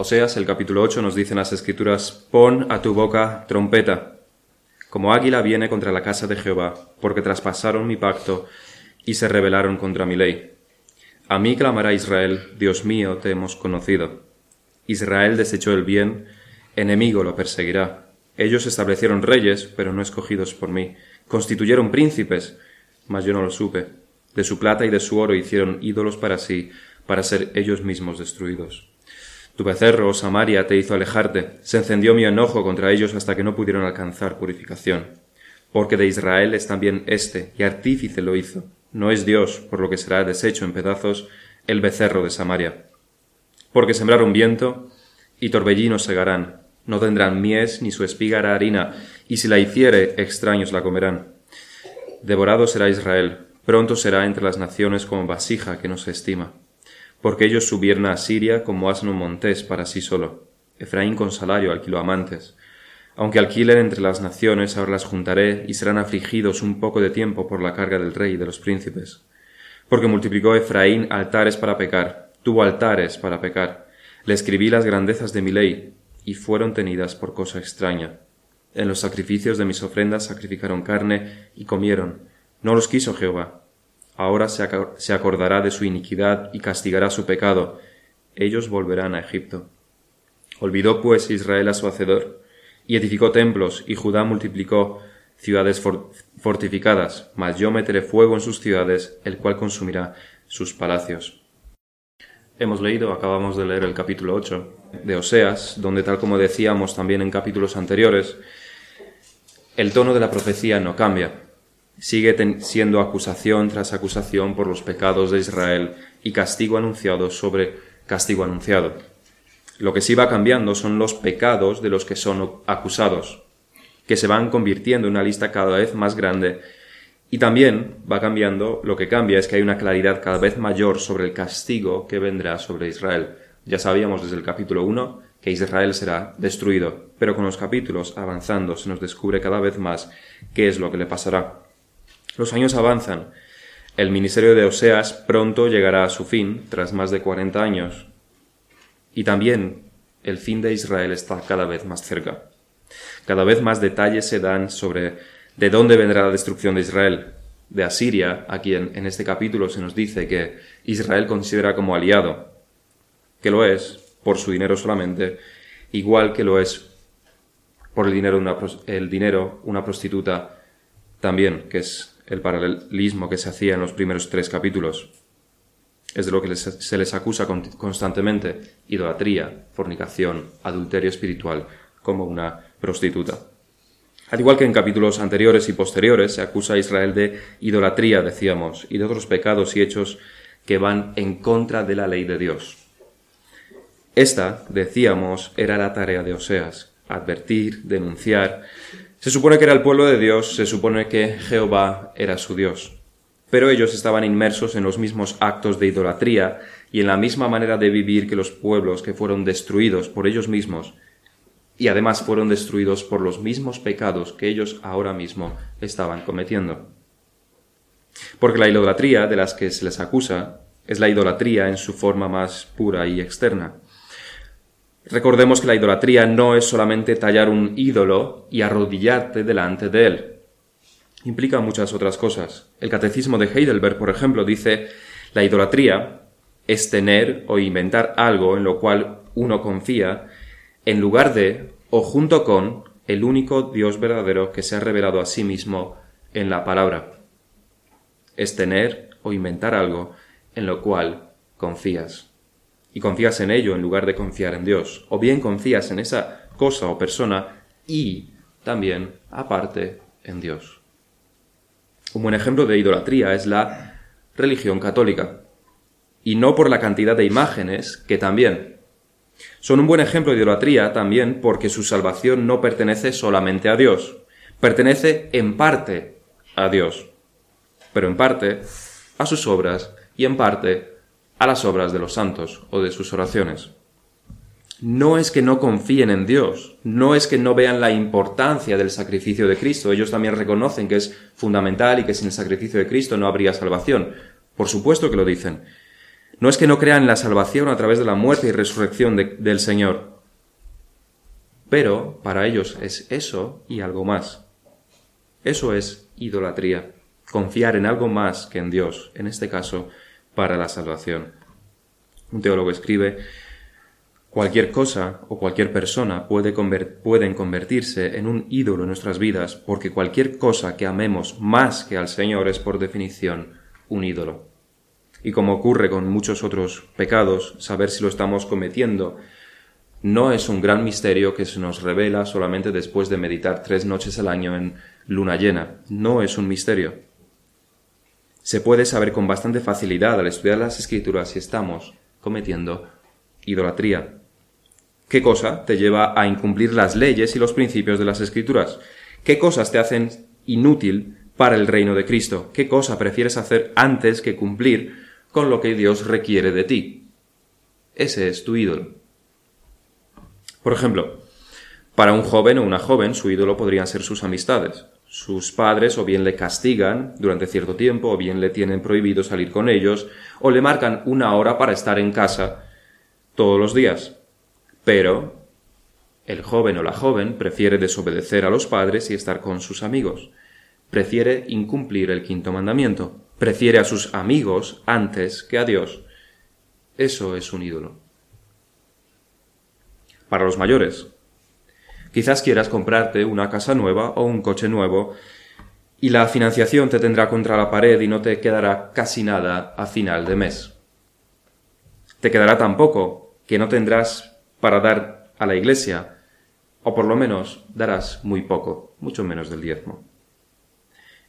Oseas, el capítulo 8, nos dicen las escrituras, pon a tu boca trompeta, como águila viene contra la casa de Jehová, porque traspasaron mi pacto y se rebelaron contra mi ley. A mí clamará Israel, Dios mío, te hemos conocido. Israel desechó el bien, enemigo lo perseguirá. Ellos establecieron reyes, pero no escogidos por mí. Constituyeron príncipes, mas yo no lo supe. De su plata y de su oro hicieron ídolos para sí, para ser ellos mismos destruidos. Tu becerro, oh Samaria, te hizo alejarte. Se encendió mi enojo contra ellos hasta que no pudieron alcanzar purificación. Porque de Israel es también éste, y artífice lo hizo. No es Dios, por lo que será deshecho en pedazos el becerro de Samaria porque sembraron viento y torbellinos segarán. No tendrán mies, ni su espiga harina, y si la hiciere, extraños la comerán. Devorado será Israel, pronto será entre las naciones como vasija que no se estima. Porque ellos subieron a Siria como asno montés para sí solo. Efraín con salario alquiló amantes. Aunque alquilen entre las naciones, ahora las juntaré y serán afligidos un poco de tiempo por la carga del rey y de los príncipes. Porque multiplicó Efraín altares para pecar, tuvo altares para pecar. Le escribí las grandezas de mi ley, y fueron tenidas por cosa extraña. En los sacrificios de mis ofrendas sacrificaron carne y comieron. No los quiso Jehová. Ahora se acordará de su iniquidad y castigará su pecado. Ellos volverán a Egipto. Olvidó pues Israel a su hacedor, y edificó templos, y Judá multiplicó ciudades fortificadas, mas yo meteré fuego en sus ciudades, el cual consumirá sus palacios. Hemos leído, acabamos de leer el capítulo 8 de Oseas, donde tal como decíamos también en capítulos anteriores, el tono de la profecía no cambia. Sigue siendo acusación tras acusación por los pecados de Israel y castigo anunciado sobre castigo anunciado. Lo que sí va cambiando son los pecados de los que son acusados, que se van convirtiendo en una lista cada vez más grande y también va cambiando, lo que cambia es que hay una claridad cada vez mayor sobre el castigo que vendrá sobre Israel. Ya sabíamos desde el capítulo 1 que Israel será destruido, pero con los capítulos avanzando se nos descubre cada vez más qué es lo que le pasará. Los años avanzan. El ministerio de Oseas pronto llegará a su fin, tras más de 40 años. Y también el fin de Israel está cada vez más cerca. Cada vez más detalles se dan sobre ¿De dónde vendrá la destrucción de Israel? De Asiria, a quien en este capítulo se nos dice que Israel considera como aliado, que lo es por su dinero solamente, igual que lo es por el dinero, una, el dinero una prostituta también, que es el paralelismo que se hacía en los primeros tres capítulos. Es de lo que se les acusa constantemente, idolatría, fornicación, adulterio espiritual, como una prostituta. Al igual que en capítulos anteriores y posteriores, se acusa a Israel de idolatría, decíamos, y de otros pecados y hechos que van en contra de la ley de Dios. Esta, decíamos, era la tarea de Oseas, advertir, denunciar. Se supone que era el pueblo de Dios, se supone que Jehová era su Dios. Pero ellos estaban inmersos en los mismos actos de idolatría y en la misma manera de vivir que los pueblos que fueron destruidos por ellos mismos y además fueron destruidos por los mismos pecados que ellos ahora mismo estaban cometiendo. Porque la idolatría de las que se les acusa es la idolatría en su forma más pura y externa. Recordemos que la idolatría no es solamente tallar un ídolo y arrodillarte delante de él. Implica muchas otras cosas. El catecismo de Heidelberg, por ejemplo, dice la idolatría es tener o inventar algo en lo cual uno confía en lugar de o junto con el único Dios verdadero que se ha revelado a sí mismo en la palabra. Es tener o inventar algo en lo cual confías. Y confías en ello en lugar de confiar en Dios. O bien confías en esa cosa o persona y también, aparte, en Dios. Un buen ejemplo de idolatría es la religión católica. Y no por la cantidad de imágenes, que también, son un buen ejemplo de idolatría también porque su salvación no pertenece solamente a Dios, pertenece en parte a Dios, pero en parte a sus obras y en parte a las obras de los santos o de sus oraciones. No es que no confíen en Dios, no es que no vean la importancia del sacrificio de Cristo, ellos también reconocen que es fundamental y que sin el sacrificio de Cristo no habría salvación. Por supuesto que lo dicen. No es que no crean en la salvación a través de la muerte y resurrección del Señor. Pero para ellos es eso y algo más. Eso es idolatría. Confiar en algo más que en Dios, en este caso, para la salvación. Un teólogo escribe, Cualquier cosa o cualquier persona puede pueden convertirse en un ídolo en nuestras vidas porque cualquier cosa que amemos más que al Señor es por definición un ídolo. Y como ocurre con muchos otros pecados, saber si lo estamos cometiendo no es un gran misterio que se nos revela solamente después de meditar tres noches al año en luna llena. No es un misterio. Se puede saber con bastante facilidad al estudiar las escrituras si estamos cometiendo idolatría. ¿Qué cosa te lleva a incumplir las leyes y los principios de las escrituras? ¿Qué cosas te hacen inútil para el reino de Cristo? ¿Qué cosa prefieres hacer antes que cumplir con lo que Dios requiere de ti? Ese es tu ídolo. Por ejemplo, para un joven o una joven, su ídolo podrían ser sus amistades. Sus padres o bien le castigan durante cierto tiempo, o bien le tienen prohibido salir con ellos, o le marcan una hora para estar en casa todos los días. Pero el joven o la joven prefiere desobedecer a los padres y estar con sus amigos. Prefiere incumplir el quinto mandamiento. Prefiere a sus amigos antes que a Dios. Eso es un ídolo. Para los mayores, quizás quieras comprarte una casa nueva o un coche nuevo y la financiación te tendrá contra la pared y no te quedará casi nada a final de mes. Te quedará tan poco que no tendrás para dar a la iglesia, o por lo menos darás muy poco, mucho menos del diezmo.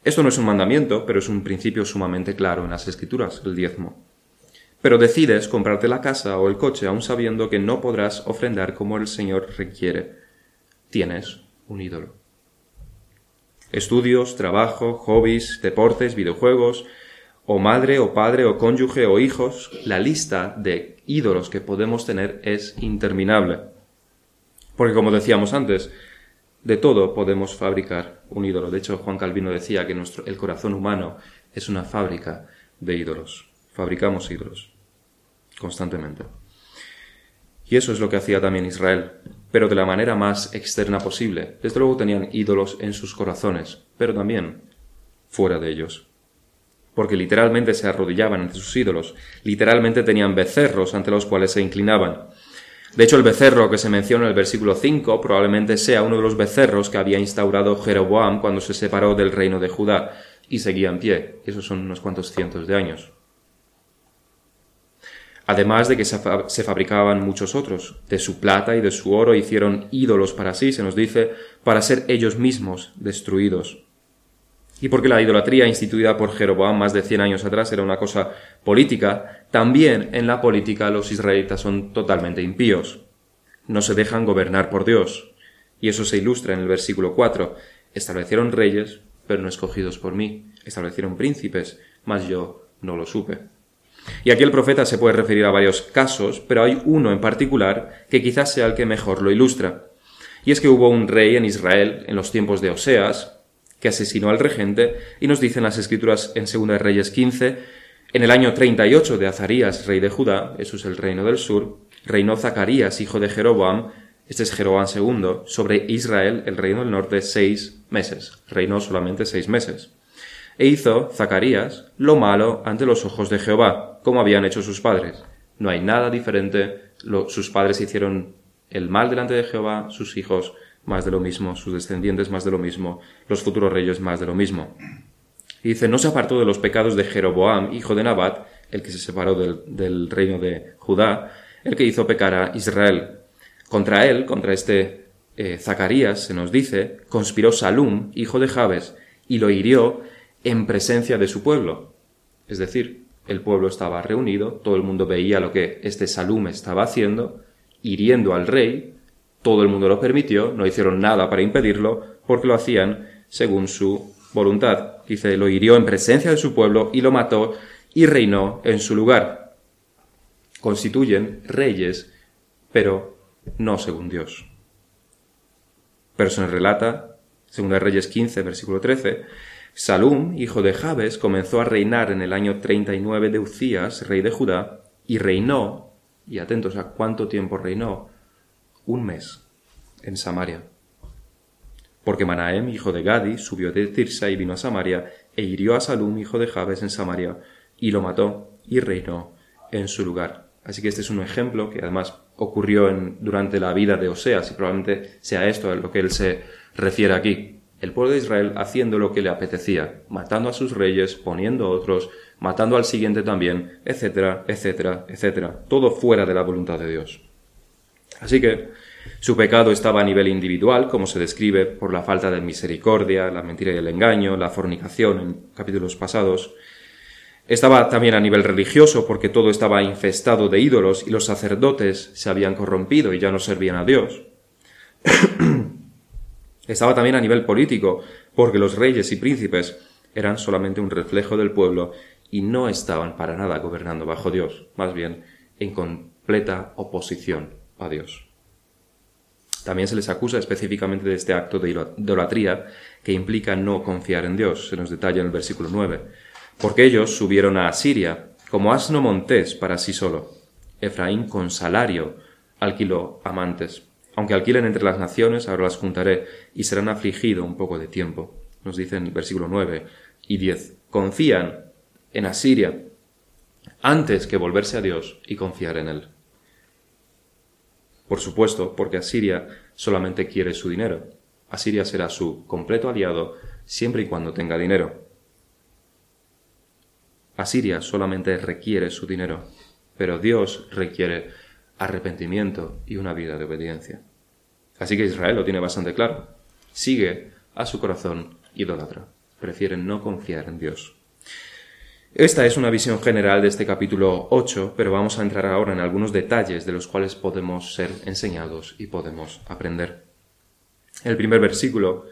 Esto no es un mandamiento, pero es un principio sumamente claro en las escrituras, el diezmo. Pero decides comprarte la casa o el coche aun sabiendo que no podrás ofrendar como el Señor requiere. Tienes un ídolo. Estudios, trabajo, hobbies, deportes, videojuegos, o madre o padre o cónyuge o hijos, la lista de ídolos que podemos tener es interminable. Porque como decíamos antes, de todo podemos fabricar un ídolo. De hecho, Juan Calvino decía que el corazón humano es una fábrica de ídolos. Fabricamos ídolos constantemente. Y eso es lo que hacía también Israel, pero de la manera más externa posible. Desde luego tenían ídolos en sus corazones, pero también fuera de ellos porque literalmente se arrodillaban ante sus ídolos, literalmente tenían becerros ante los cuales se inclinaban. De hecho, el becerro que se menciona en el versículo 5 probablemente sea uno de los becerros que había instaurado Jeroboam cuando se separó del reino de Judá y seguía en pie. Esos son unos cuantos cientos de años. Además de que se fabricaban muchos otros. De su plata y de su oro hicieron ídolos para sí, se nos dice, para ser ellos mismos destruidos y porque la idolatría instituida por Jeroboam más de 100 años atrás era una cosa política, también en la política los israelitas son totalmente impíos. No se dejan gobernar por Dios. Y eso se ilustra en el versículo 4. Establecieron reyes, pero no escogidos por mí. Establecieron príncipes, mas yo no lo supe. Y aquí el profeta se puede referir a varios casos, pero hay uno en particular que quizás sea el que mejor lo ilustra. Y es que hubo un rey en Israel en los tiempos de Oseas, que asesinó al regente, y nos dicen las escrituras en 2 Reyes 15, en el año 38 de Azarías, rey de Judá, eso es el reino del sur, reinó Zacarías, hijo de Jeroboam, este es Jeroboam II, sobre Israel, el reino del norte, seis meses. Reinó solamente seis meses. E hizo Zacarías lo malo ante los ojos de Jehová, como habían hecho sus padres. No hay nada diferente. sus padres hicieron el mal delante de Jehová, sus hijos más de lo mismo, sus descendientes más de lo mismo, los futuros reyes más de lo mismo. Y dice, no se apartó de los pecados de Jeroboam, hijo de Nabat, el que se separó del, reino de Judá, el que hizo pecar a Israel. Contra él, contra este eh, Zacarías, se nos dice, conspiró Salum, hijo de Jabes, y lo hirió en presencia de su pueblo. Es decir, el pueblo estaba reunido, todo el mundo veía lo que este Salum estaba haciendo, hiriendo al rey, todo el mundo lo permitió, no hicieron nada para impedirlo, porque lo hacían según su voluntad. Dice, lo hirió en presencia de su pueblo y lo mató y reinó en su lugar. Constituyen reyes, pero no según Dios. Pero se nos relata, según Reyes 15, versículo 13, Salum, hijo de Jabes, comenzó a reinar en el año 39 de Ucías, rey de Judá, y reinó, y atentos a cuánto tiempo reinó, un mes en Samaria. Porque Manahem, hijo de Gadi, subió de Tirsa y vino a Samaria, e hirió a Salum, hijo de Jabes, en Samaria, y lo mató, y reinó en su lugar. Así que este es un ejemplo que además ocurrió en, durante la vida de Oseas, y probablemente sea esto a lo que él se refiere aquí. El pueblo de Israel haciendo lo que le apetecía, matando a sus reyes, poniendo a otros, matando al siguiente también, etcétera, etcétera, etcétera. Todo fuera de la voluntad de Dios. Así que su pecado estaba a nivel individual, como se describe por la falta de misericordia, la mentira y el engaño, la fornicación en capítulos pasados. Estaba también a nivel religioso, porque todo estaba infestado de ídolos y los sacerdotes se habían corrompido y ya no servían a Dios. Estaba también a nivel político, porque los reyes y príncipes eran solamente un reflejo del pueblo y no estaban para nada gobernando bajo Dios, más bien en completa oposición a Dios. También se les acusa específicamente de este acto de idolatría que implica no confiar en Dios, se nos detalla en el versículo 9, porque ellos subieron a Asiria como asno montés para sí solo. Efraín con salario alquiló amantes. Aunque alquilen entre las naciones, ahora las juntaré y serán afligidos un poco de tiempo. Nos dicen versículo 9 y 10. Confían en Asiria antes que volverse a Dios y confiar en Él. Por supuesto, porque Asiria solamente quiere su dinero. Asiria será su completo aliado siempre y cuando tenga dinero. Asiria solamente requiere su dinero, pero Dios requiere arrepentimiento y una vida de obediencia. Así que Israel lo tiene bastante claro. Sigue a su corazón idólatra. Prefiere no confiar en Dios. Esta es una visión general de este capítulo 8, pero vamos a entrar ahora en algunos detalles de los cuales podemos ser enseñados y podemos aprender. El primer versículo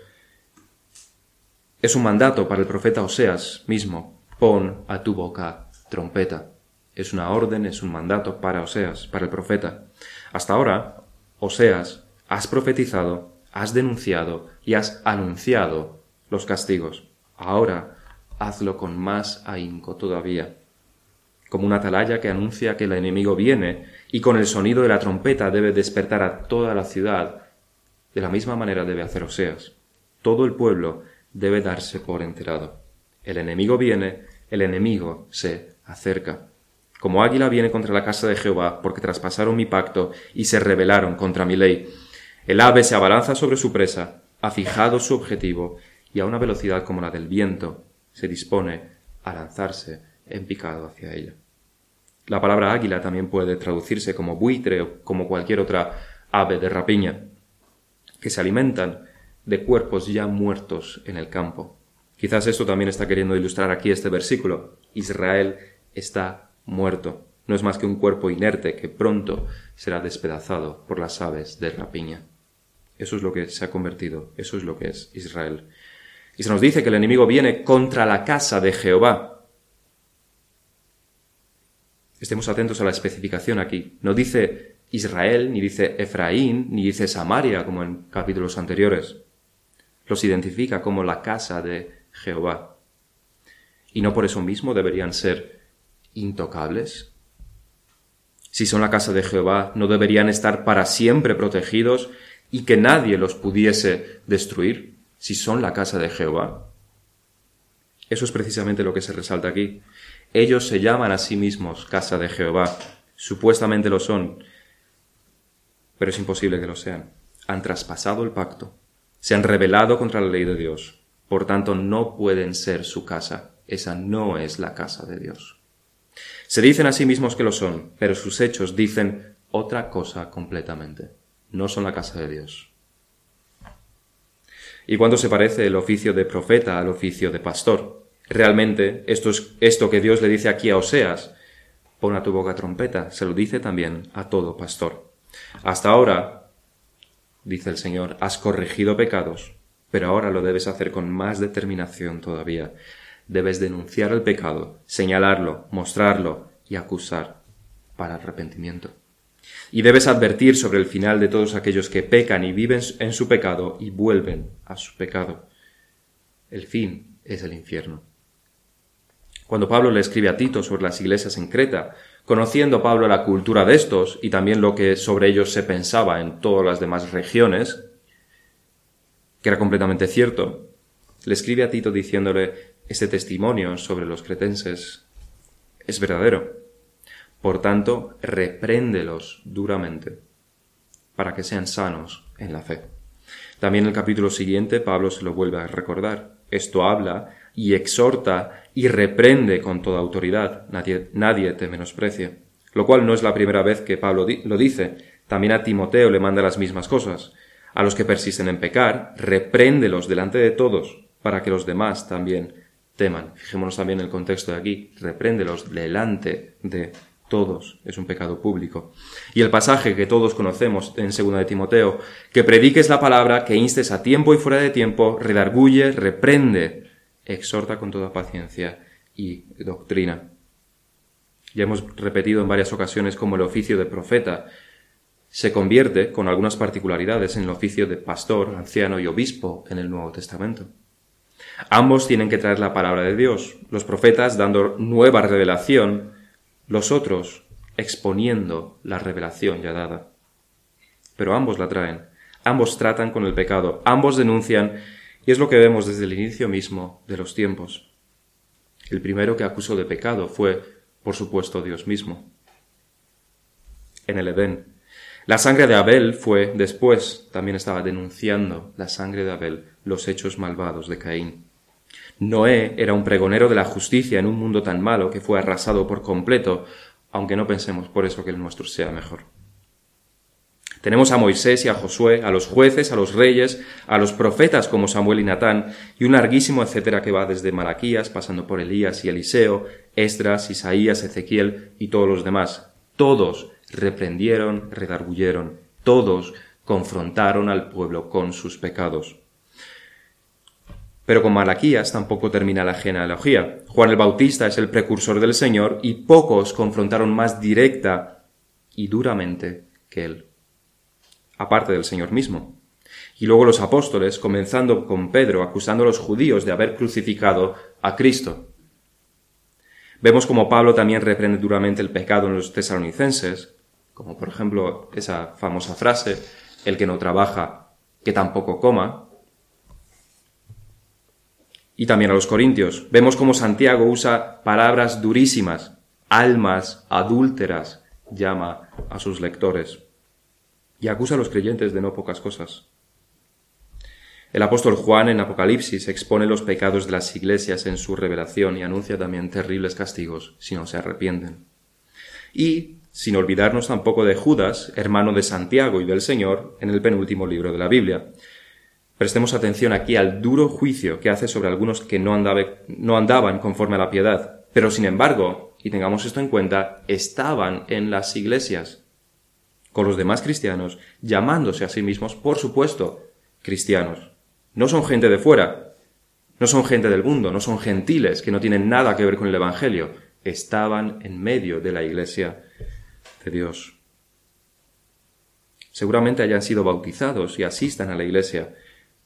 es un mandato para el profeta Oseas mismo. Pon a tu boca trompeta. Es una orden, es un mandato para Oseas, para el profeta. Hasta ahora, Oseas, has profetizado, has denunciado y has anunciado los castigos. Ahora hazlo con más ahínco todavía. Como una atalaya que anuncia que el enemigo viene y con el sonido de la trompeta debe despertar a toda la ciudad, de la misma manera debe hacer Oseas. Todo el pueblo debe darse por enterado. El enemigo viene, el enemigo se acerca. Como águila viene contra la casa de Jehová, porque traspasaron mi pacto y se rebelaron contra mi ley. El ave se abalanza sobre su presa, ha fijado su objetivo y a una velocidad como la del viento se dispone a lanzarse en picado hacia ella. La palabra águila también puede traducirse como buitre o como cualquier otra ave de rapiña, que se alimentan de cuerpos ya muertos en el campo. Quizás esto también está queriendo ilustrar aquí este versículo. Israel está muerto. No es más que un cuerpo inerte que pronto será despedazado por las aves de rapiña. Eso es lo que se ha convertido, eso es lo que es Israel. Y se nos dice que el enemigo viene contra la casa de Jehová. Estemos atentos a la especificación aquí. No dice Israel, ni dice Efraín, ni dice Samaria, como en capítulos anteriores. Los identifica como la casa de Jehová. Y no por eso mismo deberían ser intocables. Si son la casa de Jehová, no deberían estar para siempre protegidos y que nadie los pudiese destruir si son la casa de Jehová. Eso es precisamente lo que se resalta aquí. Ellos se llaman a sí mismos casa de Jehová. Supuestamente lo son, pero es imposible que lo sean. Han traspasado el pacto, se han rebelado contra la ley de Dios. Por tanto, no pueden ser su casa. Esa no es la casa de Dios. Se dicen a sí mismos que lo son, pero sus hechos dicen otra cosa completamente. No son la casa de Dios. ¿Y cuándo se parece el oficio de profeta al oficio de pastor? Realmente, esto es esto que Dios le dice aquí a Oseas. Pon a tu boca trompeta, se lo dice también a todo pastor. Hasta ahora, dice el Señor, has corregido pecados, pero ahora lo debes hacer con más determinación todavía. Debes denunciar el pecado, señalarlo, mostrarlo y acusar para arrepentimiento. Y debes advertir sobre el final de todos aquellos que pecan y viven en su pecado y vuelven a su pecado. El fin es el infierno. Cuando Pablo le escribe a Tito sobre las iglesias en Creta, Conociendo Pablo la cultura de estos y también lo que sobre ellos se pensaba en todas las demás regiones, que era completamente cierto, le escribe a Tito diciéndole, este testimonio sobre los cretenses es verdadero. Por tanto, repréndelos duramente para que sean sanos en la fe. También en el capítulo siguiente Pablo se lo vuelve a recordar. Esto habla y exhorta y reprende con toda autoridad. Nadie, nadie te menosprecie. Lo cual no es la primera vez que Pablo lo dice. También a Timoteo le manda las mismas cosas. A los que persisten en pecar, repréndelos delante de todos, para que los demás también teman. Fijémonos también en el contexto de aquí. Repréndelos delante de todos. Es un pecado público. Y el pasaje que todos conocemos en 2 de Timoteo, que prediques la palabra, que instes a tiempo y fuera de tiempo, redarguye, reprende, exhorta con toda paciencia y doctrina. Ya hemos repetido en varias ocasiones cómo el oficio de profeta se convierte, con algunas particularidades, en el oficio de pastor, anciano y obispo en el Nuevo Testamento. Ambos tienen que traer la palabra de Dios, los profetas dando nueva revelación, los otros exponiendo la revelación ya dada. Pero ambos la traen, ambos tratan con el pecado, ambos denuncian, y es lo que vemos desde el inicio mismo de los tiempos. El primero que acusó de pecado fue, por supuesto, Dios mismo. En el Edén. La sangre de Abel fue, después, también estaba denunciando la sangre de Abel, los hechos malvados de Caín. Noé era un pregonero de la justicia en un mundo tan malo que fue arrasado por completo, aunque no pensemos por eso que el nuestro sea mejor. Tenemos a Moisés y a Josué, a los jueces, a los reyes, a los profetas como Samuel y Natán, y un larguísimo etcétera que va desde Malaquías, pasando por Elías y Eliseo, Esdras, Isaías, Ezequiel y todos los demás. Todos reprendieron, redarguyeron, todos confrontaron al pueblo con sus pecados. Pero con Malaquías tampoco termina la genealogía. Juan el Bautista es el precursor del Señor y pocos confrontaron más directa y duramente que él, aparte del Señor mismo. Y luego los apóstoles, comenzando con Pedro, acusando a los judíos de haber crucificado a Cristo. Vemos como Pablo también reprende duramente el pecado en los tesalonicenses, como por ejemplo esa famosa frase, el que no trabaja, que tampoco coma, y también a los corintios. Vemos cómo Santiago usa palabras durísimas, almas adúlteras, llama a sus lectores y acusa a los creyentes de no pocas cosas. El apóstol Juan en Apocalipsis expone los pecados de las iglesias en su revelación y anuncia también terribles castigos si no se arrepienten. Y, sin olvidarnos tampoco de Judas, hermano de Santiago y del Señor, en el penúltimo libro de la Biblia, Prestemos atención aquí al duro juicio que hace sobre algunos que no, andaban conforme a la piedad, pero sin embargo, y tengamos esto en cuenta, estaban en las iglesias con los demás cristianos, llamándose a sí mismos, por supuesto, cristianos. No son gente de fuera, no son gente del mundo, no son gentiles que no tienen nada que ver con el Evangelio. Estaban en medio de la iglesia de Dios. Seguramente hayan sido bautizados y asistan a la iglesia,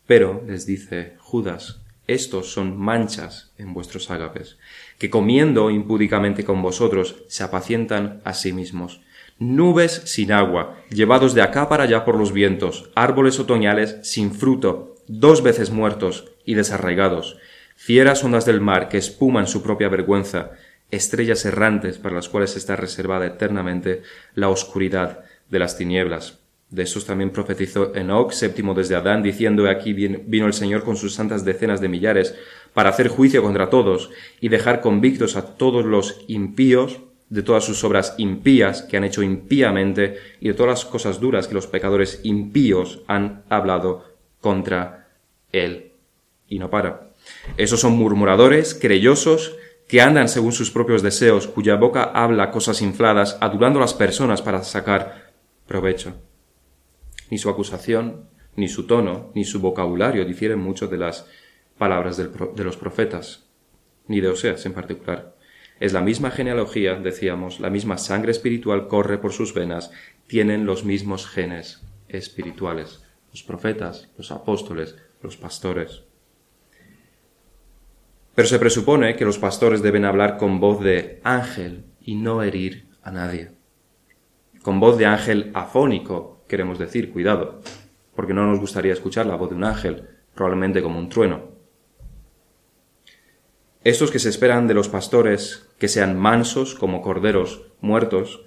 pero, les dice Judas, estos son manchas en vuestros ágapes, que comiendo impúdicamente con vosotros se apacientan a sí mismos. Nubes sin agua, llevados de acá para allá por los vientos, árboles otoñales sin fruto, dos veces muertos y desarraigados, fieras ondas del mar que espuman su propia vergüenza, estrellas errantes para las cuales está reservada eternamente la oscuridad de las tinieblas. De esos también profetizó Enoch, séptimo desde Adán, diciendo aquí vino el Señor con sus santas decenas de millares para hacer juicio contra todos y dejar convictos a todos los impíos de todas sus obras impías que han hecho impíamente y de todas las cosas duras que los pecadores impíos han hablado contra él. Y no para. Esos son murmuradores, creyosos, que andan según sus propios deseos, cuya boca habla cosas infladas, adulando a las personas para sacar provecho. Ni su acusación, ni su tono, ni su vocabulario difieren mucho de las palabras de los profetas, ni de Oseas en particular. Es la misma genealogía, decíamos, la misma sangre espiritual corre por sus venas, tienen los mismos genes espirituales, los profetas, los apóstoles, los pastores. Pero se presupone que los pastores deben hablar con voz de ángel y no herir a nadie. Con voz de ángel afónico, queremos decir, cuidado, porque no nos gustaría escuchar la voz de un ángel, probablemente como un trueno. Estos que se esperan de los pastores que sean mansos como corderos muertos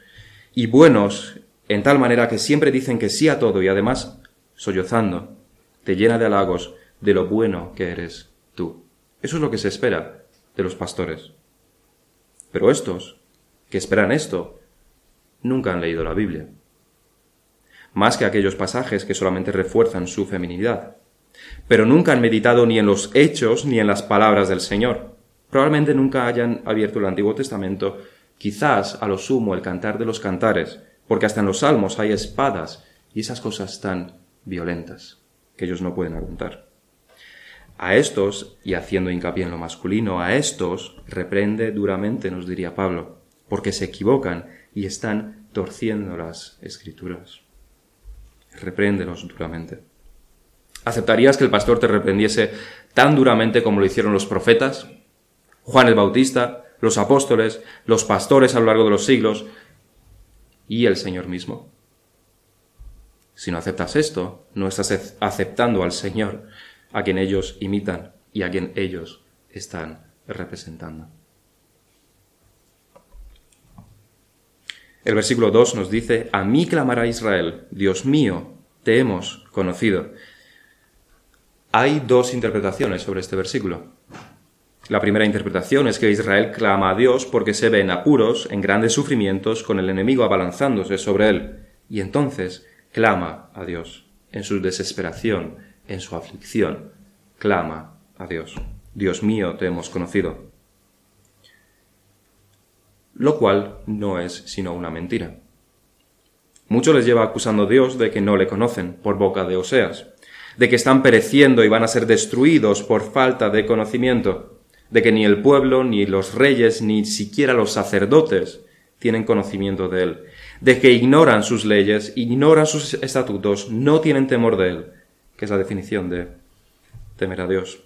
y buenos en tal manera que siempre dicen que sí a todo y además, sollozando, te llena de halagos de lo bueno que eres tú. Eso es lo que se espera de los pastores. Pero estos, que esperan esto, nunca han leído la Biblia. Más que aquellos pasajes que solamente refuerzan su feminidad. Pero nunca han meditado ni en los hechos ni en las palabras del Señor. Probablemente nunca hayan abierto el Antiguo Testamento, quizás a lo sumo el cantar de los cantares, porque hasta en los salmos hay espadas y esas cosas tan violentas que ellos no pueden aguantar. A estos, y haciendo hincapié en lo masculino, a estos reprende duramente, nos diría Pablo, porque se equivocan y están torciendo las escrituras. Repréndelos duramente. ¿Aceptarías que el pastor te reprendiese tan duramente como lo hicieron los profetas? Juan el Bautista, los apóstoles, los pastores a lo largo de los siglos y el Señor mismo. Si no aceptas esto, no estás aceptando al Señor, a quien ellos imitan y a quien ellos están representando. El versículo 2 nos dice, A mí clamará Israel, Dios mío, te hemos conocido. Hay dos interpretaciones sobre este versículo. La primera interpretación es que Israel clama a Dios porque se ve en apuros, en grandes sufrimientos, con el enemigo abalanzándose sobre él, y entonces clama a Dios. En su desesperación, en su aflicción, clama a Dios. Dios mío, te hemos conocido. Lo cual no es sino una mentira. Mucho les lleva acusando a Dios de que no le conocen por boca de Oseas, de que están pereciendo y van a ser destruidos por falta de conocimiento de que ni el pueblo, ni los reyes, ni siquiera los sacerdotes tienen conocimiento de él, de que ignoran sus leyes, ignoran sus estatutos, no tienen temor de él, que es la definición de temer a Dios.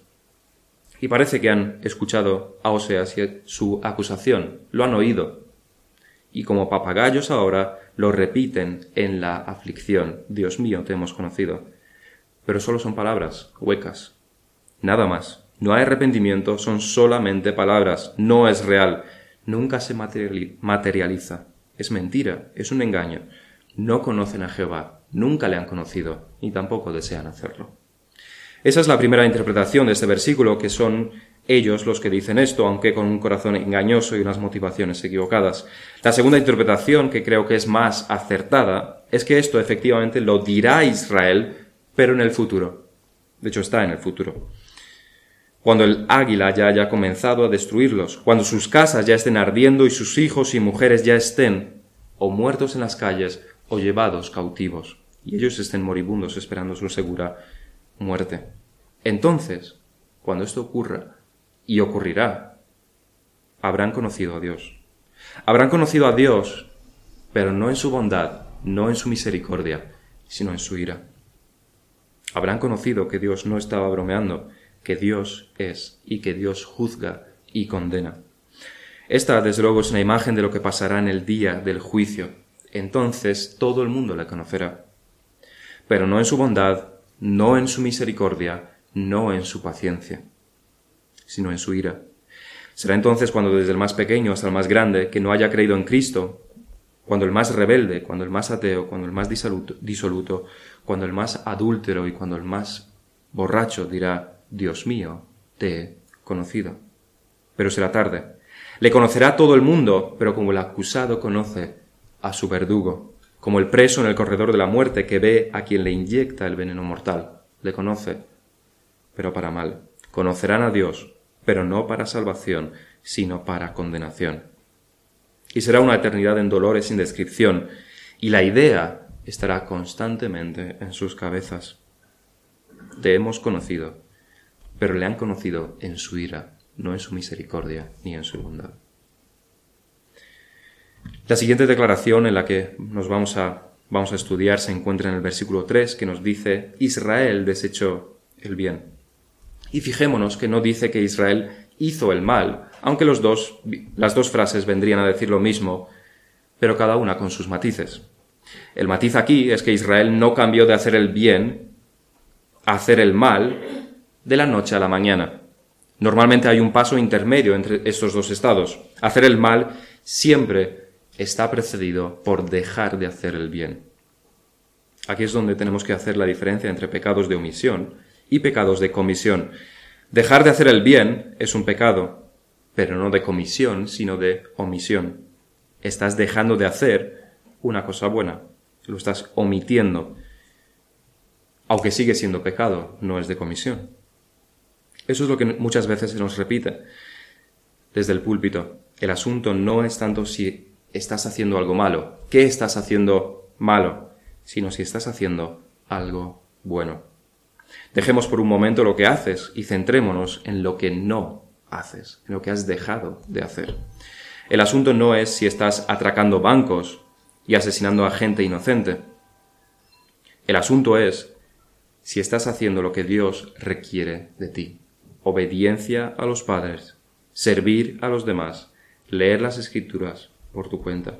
Y parece que han escuchado a Oseas su acusación, lo han oído, y como papagayos ahora lo repiten en la aflicción. Dios mío, te hemos conocido. Pero solo son palabras huecas, nada más. No hay arrepentimiento, son solamente palabras, no es real, nunca se materializa, es mentira, es un engaño. No conocen a Jehová, nunca le han conocido, y tampoco desean hacerlo. Esa es la primera interpretación de este versículo, que son ellos los que dicen esto, aunque con un corazón engañoso y unas motivaciones equivocadas. La segunda interpretación, que creo que es más acertada, es que esto efectivamente lo dirá Israel, pero en el futuro. De hecho, está en el futuro cuando el águila ya haya comenzado a destruirlos, cuando sus casas ya estén ardiendo y sus hijos y mujeres ya estén o muertos en las calles o llevados cautivos, y ellos estén moribundos esperando su segura muerte. Entonces, cuando esto ocurra, y ocurrirá, habrán conocido a Dios. Habrán conocido a Dios, pero no en su bondad, no en su misericordia, sino en su ira. Habrán conocido que Dios no estaba bromeando, que Dios es y que Dios juzga y condena. Esta, desde luego, es una imagen de lo que pasará en el día del juicio. Entonces todo el mundo le conocerá. Pero no en su bondad, no en su misericordia, no en su paciencia, sino en su ira. Será entonces cuando desde el más pequeño hasta el más grande, que no haya creído en Cristo, cuando el más rebelde, cuando el más ateo, cuando el más disoluto, cuando el más adúltero y cuando el más borracho dirá, Dios mío, te he conocido. Pero será tarde. Le conocerá todo el mundo, pero como el acusado conoce a su verdugo, como el preso en el corredor de la muerte que ve a quien le inyecta el veneno mortal. Le conoce, pero para mal. Conocerán a Dios, pero no para salvación, sino para condenación. Y será una eternidad en dolores sin descripción, y la idea estará constantemente en sus cabezas. Te hemos conocido pero le han conocido en su ira, no en su misericordia ni en su bondad. La siguiente declaración en la que nos vamos a, vamos a estudiar se encuentra en el versículo 3 que nos dice Israel desechó el bien. Y fijémonos que no dice que Israel hizo el mal, aunque los dos, las dos frases vendrían a decir lo mismo, pero cada una con sus matices. El matiz aquí es que Israel no cambió de hacer el bien a hacer el mal de la noche a la mañana. Normalmente hay un paso intermedio entre estos dos estados. Hacer el mal siempre está precedido por dejar de hacer el bien. Aquí es donde tenemos que hacer la diferencia entre pecados de omisión y pecados de comisión. Dejar de hacer el bien es un pecado, pero no de comisión, sino de omisión. Estás dejando de hacer una cosa buena, lo estás omitiendo, aunque sigue siendo pecado, no es de comisión. Eso es lo que muchas veces se nos repite desde el púlpito. El asunto no es tanto si estás haciendo algo malo, qué estás haciendo malo, sino si estás haciendo algo bueno. Dejemos por un momento lo que haces y centrémonos en lo que no haces, en lo que has dejado de hacer. El asunto no es si estás atracando bancos y asesinando a gente inocente. El asunto es si estás haciendo lo que Dios requiere de ti obediencia a los padres, servir a los demás, leer las escrituras por tu cuenta,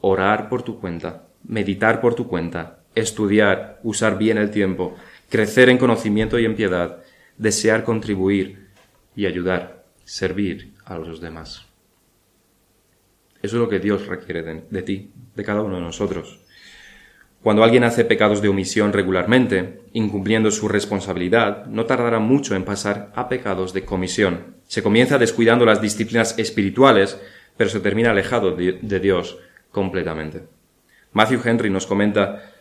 orar por tu cuenta, meditar por tu cuenta, estudiar, usar bien el tiempo, crecer en conocimiento y en piedad, desear contribuir y ayudar, servir a los demás. Eso es lo que Dios requiere de, de ti, de cada uno de nosotros. Cuando alguien hace pecados de omisión regularmente, incumpliendo su responsabilidad, no tardará mucho en pasar a pecados de comisión. Se comienza descuidando las disciplinas espirituales, pero se termina alejado de, Dios completamente. Matthew Henry nos comenta,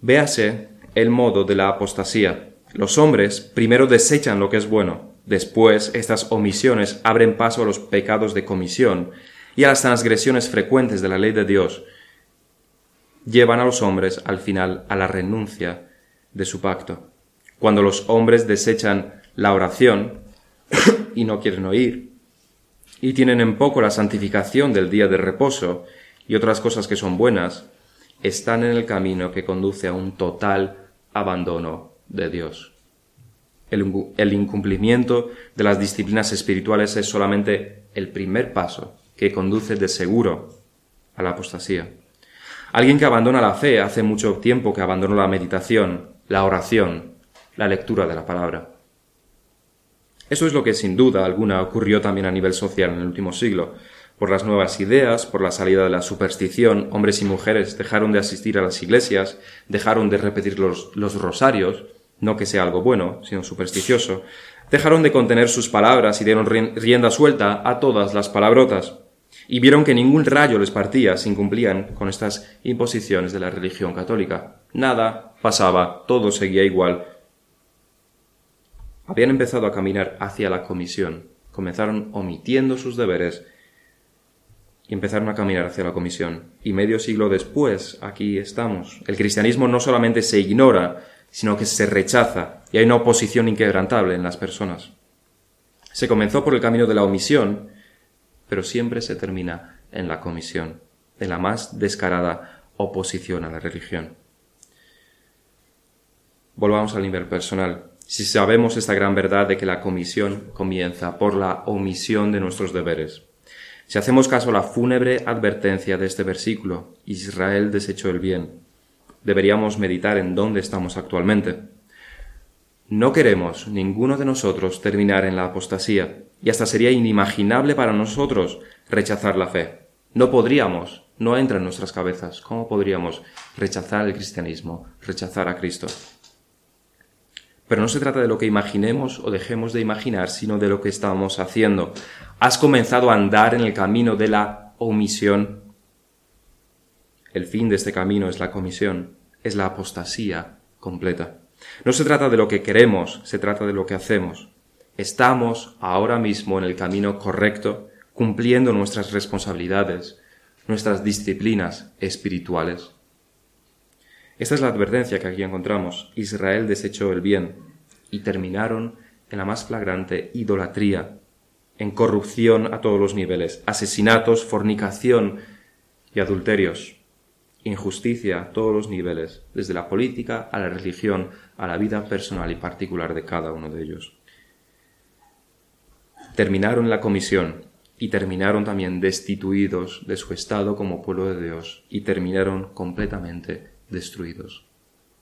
véase el modo de la apostasía. Los hombres primero desechan lo que es bueno, después estas omisiones abren paso a los pecados de comisión y a las transgresiones frecuentes de la ley de Dios, llevan a los hombres al final a la renuncia de su pacto. Cuando los hombres desechan la oración y no quieren oír, y tienen en poco la santificación del día de reposo y otras cosas que son buenas, están en el camino que conduce a un total abandono de Dios. El, el, incumplimiento de las disciplinas espirituales es solamente el primer paso que conduce de seguro a la apostasía. Alguien que abandona la fe hace mucho tiempo que abandonó la meditación, la oración, la lectura de la palabra. Eso es lo que sin duda alguna ocurrió también a nivel social en el último siglo. Por las nuevas ideas, por la salida de la superstición, hombres y mujeres dejaron de asistir a las iglesias, dejaron de repetir los, rosarios, no que sea algo bueno, sino supersticioso, dejaron de contener sus palabras y dieron rienda suelta a todas las palabrotas y vieron que ningún rayo les partía si incumplían con estas imposiciones de la religión católica. Nada pasaba, todo seguía igual. Habían empezado a caminar hacia la comisión, comenzaron omitiendo sus deberes y empezaron a caminar hacia la comisión. Y medio siglo después, aquí estamos. El cristianismo no solamente se ignora, sino que se rechaza y hay una oposición inquebrantable en las personas. Se comenzó por el camino de la omisión, pero siempre se termina en la comisión, en la más descarada oposición a la religión. Volvamos al nivel personal. Si sabemos esta gran verdad de que la comisión comienza por la omisión de nuestros deberes, si hacemos caso a la fúnebre advertencia de este versículo, Israel desechó el bien, deberíamos meditar en dónde estamos actualmente. No queremos ninguno de nosotros terminar en la apostasía, y hasta sería inimaginable para nosotros rechazar la fe. No podríamos, no entra en nuestras cabezas. ¿Cómo podríamos rechazar el cristianismo, rechazar a Cristo? Pero no se trata de lo que imaginemos o dejemos de imaginar, sino de lo que estamos haciendo. Has comenzado a andar en el camino de la omisión. El fin de este camino es la comisión, es la apostasía completa. No se trata de lo que queremos, se trata de lo que hacemos. Estamos ahora mismo en el camino correcto, cumpliendo nuestras responsabilidades, nuestras disciplinas espirituales. Esta es la advertencia que aquí encontramos. Israel desechó el bien y terminaron en la más flagrante idolatría, en corrupción a todos los niveles, asesinatos, fornicación y adulterios injusticia a todos los niveles, desde la política a la religión, a la vida personal y particular de cada uno de ellos. Terminaron la comisión y terminaron también destituidos de su estado como pueblo de Dios y terminaron completamente destruidos.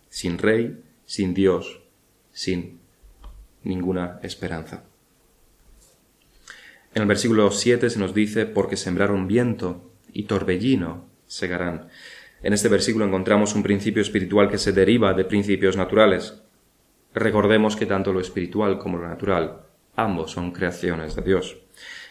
Sin rey, sin Dios, sin ninguna esperanza. En el versículo 7 se nos dice, porque sembraron viento y torbellino segarán. En este versículo encontramos un principio espiritual que se deriva de principios naturales. Recordemos que tanto lo espiritual como lo natural, ambos son creaciones de Dios.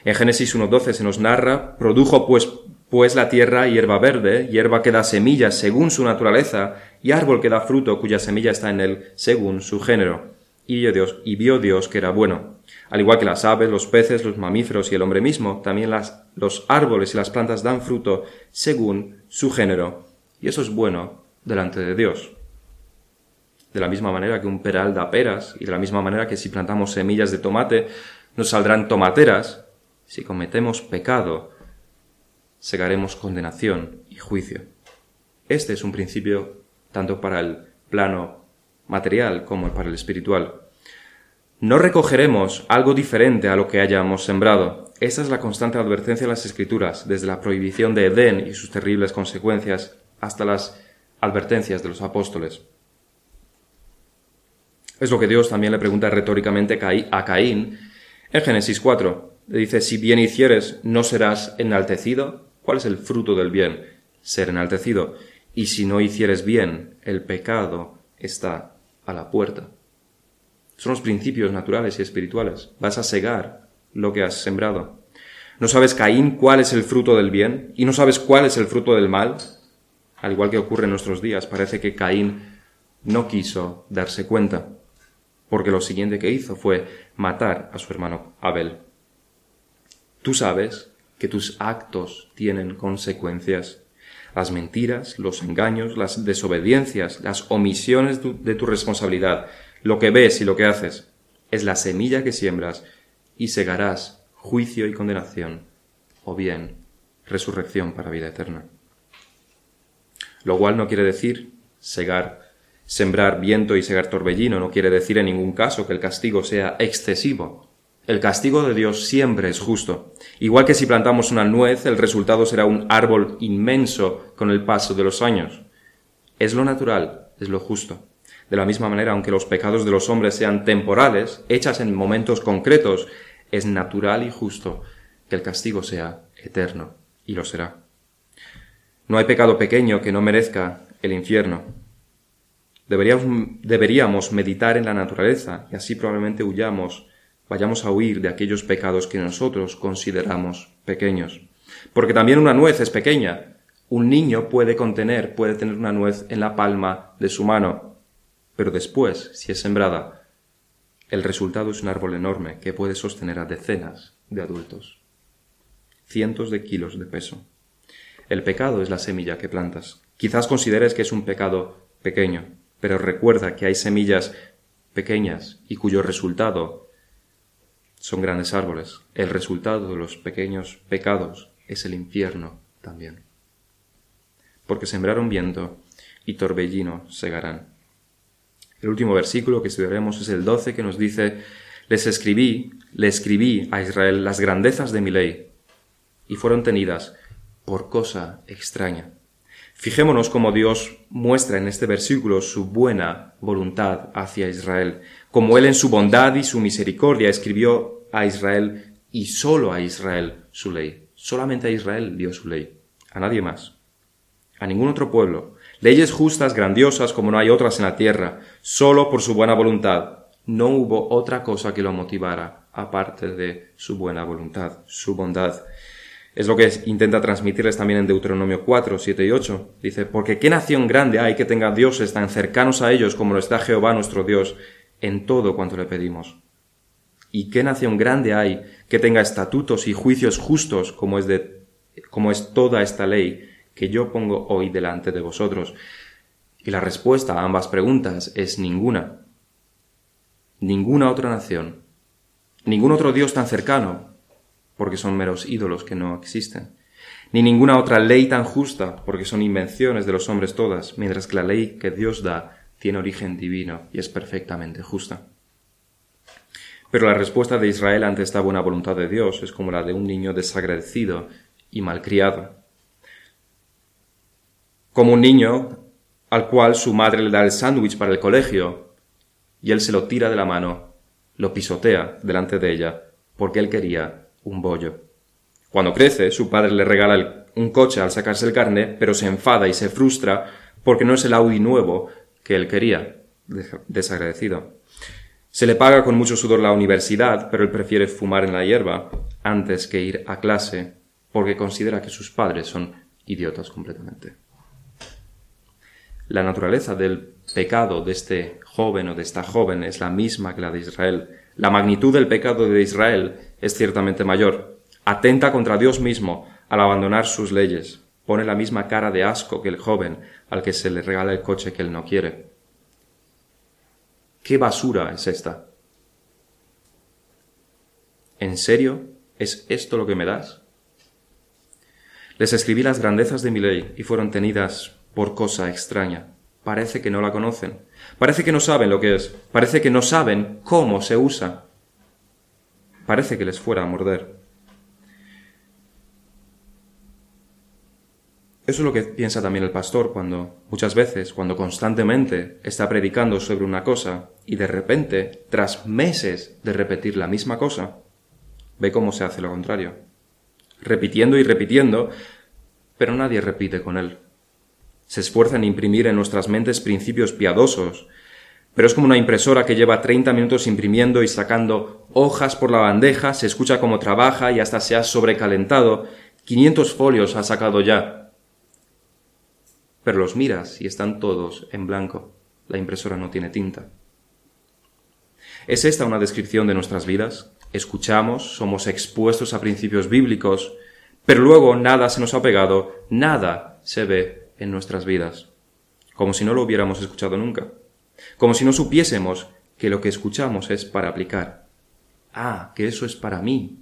En Génesis 1.12 se nos narra, produjo pues, pues la tierra hierba verde, hierba que da semillas según su naturaleza, y árbol que da fruto cuya semilla está en él según su género. Y vio Dios, y vio Dios que era bueno. Al igual que las aves, los peces, los mamíferos y el hombre mismo, también las, los árboles y las plantas dan fruto según su género y eso es bueno delante de Dios. De la misma manera que un peral da peras y de la misma manera que si plantamos semillas de tomate nos saldrán tomateras, si cometemos pecado, segaremos condenación y juicio. Este es un principio tanto para el plano material como para el espiritual. No recogeremos algo diferente a lo que hayamos sembrado. Esta es la constante advertencia de las Escrituras, desde la prohibición de Edén y sus terribles consecuencias hasta las advertencias de los apóstoles. Es lo que Dios también le pregunta retóricamente a Caín en Génesis 4. Le dice, si bien hicieres, ¿no serás enaltecido? ¿Cuál es el fruto del bien? Ser enaltecido. Y si no hicieres bien, el pecado está a la puerta. Son los principios naturales y espirituales. Vas a segar lo que has sembrado. ¿No sabes, Caín, cuál es el fruto del bien? ¿Y no sabes cuál es el fruto del mal? al igual que ocurre en nuestros días, parece que Caín no quiso darse cuenta, porque lo siguiente que hizo fue matar a su hermano Abel. Tú sabes que tus actos tienen consecuencias. Las mentiras, los engaños, las desobediencias, las omisiones de tu responsabilidad, lo que ves y lo que haces, es la semilla que siembras y segarás juicio y condenación, o bien resurrección para vida eterna lo cual no quiere decir segar, sembrar viento y segar torbellino, no quiere decir en ningún caso que el castigo sea excesivo. El castigo de Dios siempre es justo. Igual que si plantamos una nuez, el resultado será un árbol inmenso con el paso de los años. Es lo natural, es lo justo. De la misma manera, aunque los pecados de los hombres sean temporales, hechas en momentos concretos, es natural y justo que el castigo sea eterno, y lo será. No hay pecado pequeño que no merezca el infierno. Deberíamos, meditar en la naturaleza y así probablemente huyamos, vayamos a huir de aquellos pecados que nosotros consideramos pequeños. Porque también una nuez es pequeña. Un niño puede contener, puede tener una nuez en la palma de su mano, pero después, si es sembrada, el resultado es un árbol enorme que puede sostener a decenas de adultos. Cientos de kilos de peso. El pecado es la semilla que plantas. Quizás consideres que es un pecado pequeño, pero recuerda que hay semillas pequeñas y cuyo resultado son grandes árboles. El resultado de los pequeños pecados es el infierno también. Porque sembraron viento y torbellino segarán. El último versículo que estudiaremos es el 12 que nos dice, les escribí, le escribí a Israel las grandezas de mi ley, y fueron tenidas por cosa extraña. Fijémonos cómo Dios muestra en este versículo su buena voluntad hacia Israel, como Él en su bondad y su misericordia escribió a Israel y solo a Israel su ley. Solamente a Israel dio su ley, a nadie más, a ningún otro pueblo. Leyes justas, grandiosas como no hay otras en la tierra, solo por su buena voluntad. No hubo otra cosa que lo motivara aparte de su buena voluntad, su bondad. Es lo que intenta transmitirles también en Deuteronomio 4, 7 y 8. Dice, porque qué nación grande hay que tenga dioses tan cercanos a ellos como lo está Jehová nuestro Dios en todo cuanto le pedimos. Y qué nación grande hay que tenga estatutos y juicios justos como es, de, como es toda esta ley que yo pongo hoy delante de vosotros. Y la respuesta a ambas preguntas es ninguna. Ninguna otra nación, ningún otro Dios tan cercano porque son meros ídolos que no existen, ni ninguna otra ley tan justa, porque son invenciones de los hombres todas, mientras que la ley que Dios da tiene origen divino y es perfectamente justa. Pero la respuesta de Israel ante esta buena voluntad de Dios es como la de un niño desagradecido y malcriado. Como un niño al cual su madre le da el sándwich para el colegio y él se lo tira de la mano, lo pisotea delante de ella porque él quería un bollo. Cuando crece, su padre le regala un coche al sacarse el carne, pero se enfada y se frustra porque no es el Audi nuevo que él quería, desagradecido. Se le paga con mucho sudor la universidad, pero él prefiere fumar en la hierba antes que ir a clase porque considera que sus padres son idiotas completamente. La naturaleza del pecado de este joven o de esta joven es la misma que la de Israel. La magnitud del pecado de Israel es ciertamente mayor. Atenta contra Dios mismo al abandonar sus leyes. Pone la misma cara de asco que el joven al que se le regala el coche que él no quiere. ¿Qué basura es esta? ¿En serio es esto lo que me das? Les escribí las grandezas de mi ley y fueron tenidas por cosa extraña. Parece que no la conocen. Parece que no saben lo que es. Parece que no saben cómo se usa. Parece que les fuera a morder. Eso es lo que piensa también el pastor cuando, muchas veces, cuando constantemente está predicando sobre una cosa y de repente, tras meses de repetir la misma cosa, ve cómo se hace lo contrario. Repitiendo y repitiendo, pero nadie repite con él. Se esfuerza en imprimir en nuestras mentes principios piadosos, pero es como una impresora que lleva 30 minutos imprimiendo y sacando hojas por la bandeja, se escucha cómo trabaja y hasta se ha sobrecalentado. 500 folios ha sacado ya, pero los miras y están todos en blanco. La impresora no tiene tinta. ¿Es esta una descripción de nuestras vidas? Escuchamos, somos expuestos a principios bíblicos, pero luego nada se nos ha pegado, nada se ve en nuestras vidas, como si no lo hubiéramos escuchado nunca, como si no supiésemos que lo que escuchamos es para aplicar. Ah, que eso es para mí,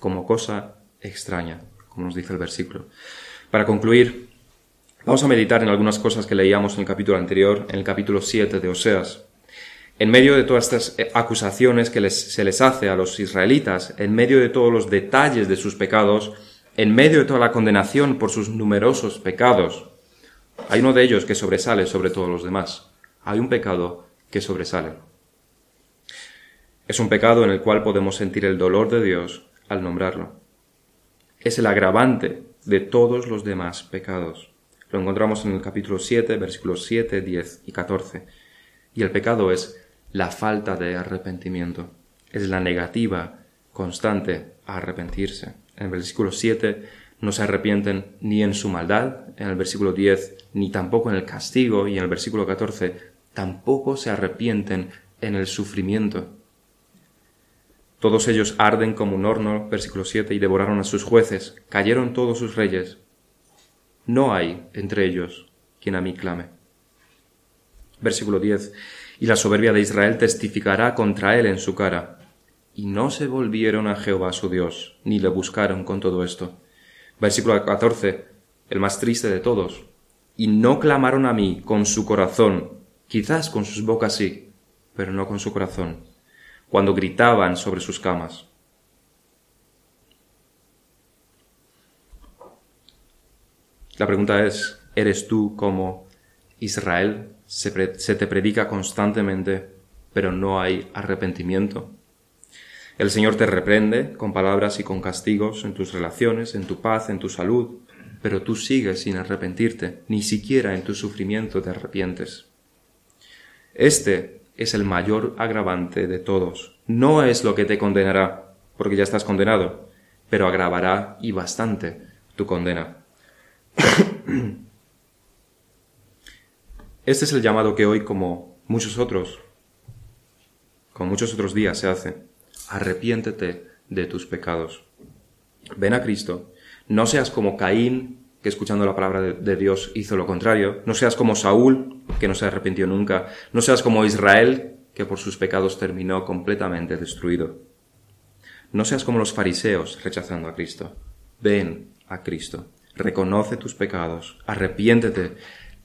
como cosa extraña, como nos dice el versículo. Para concluir, Vamos a meditar en algunas cosas que leíamos en el capítulo anterior, en el capítulo 7 de Oseas. En medio de todas estas eh, acusaciones que se les hace a los israelitas, en medio de todos los detalles de sus pecados, en medio de toda la condenación por sus numerosos pecados, hay uno de ellos que sobresale sobre todos los demás. Hay un pecado que sobresale. Es un pecado en el cual podemos sentir el dolor de Dios al nombrarlo. Es el agravante de todos los demás pecados. Lo encontramos en el capítulo 7, versículos 7, 10 y 14. Y el pecado es la falta de arrepentimiento, es la negativa constante a arrepentirse. En el versículo 7 no se arrepienten ni en su maldad, en el versículo 10 ni tampoco en el castigo y en el versículo 14 tampoco se arrepienten en el sufrimiento. Todos ellos arden como un horno, versículo 7, y devoraron a sus jueces, cayeron todos sus reyes, no hay entre ellos quien a mí clame. Versículo 10. Y la soberbia de Israel testificará contra él en su cara. Y no se volvieron a Jehová su Dios, ni le buscaron con todo esto. Versículo 14. El más triste de todos. Y no clamaron a mí con su corazón, quizás con sus bocas sí, pero no con su corazón, cuando gritaban sobre sus camas. La pregunta es, ¿eres tú como Israel? Se, te predica constantemente, pero no hay arrepentimiento. El Señor te reprende con palabras y con castigos en tus relaciones, en tu paz, en tu salud, pero tú sigues sin arrepentirte, ni siquiera en tu sufrimiento te arrepientes. Este es el mayor agravante de todos. No es lo que te condenará, porque ya estás condenado, pero agravará y bastante tu condena. Este es el llamado que hoy, como muchos otros, como muchos otros días se hace. Arrepiéntete de tus pecados. Ven a Cristo. No seas como Caín, que escuchando la palabra de, Dios hizo lo contrario. No seas como Saúl, que no se arrepintió nunca. No seas como Israel, que por sus pecados terminó completamente destruido. No seas como los fariseos rechazando a Cristo. Ven a Cristo reconoce tus pecados, arrepiéntete,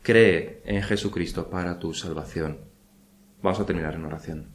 cree en Jesucristo para tu salvación. Vamos a terminar en oración.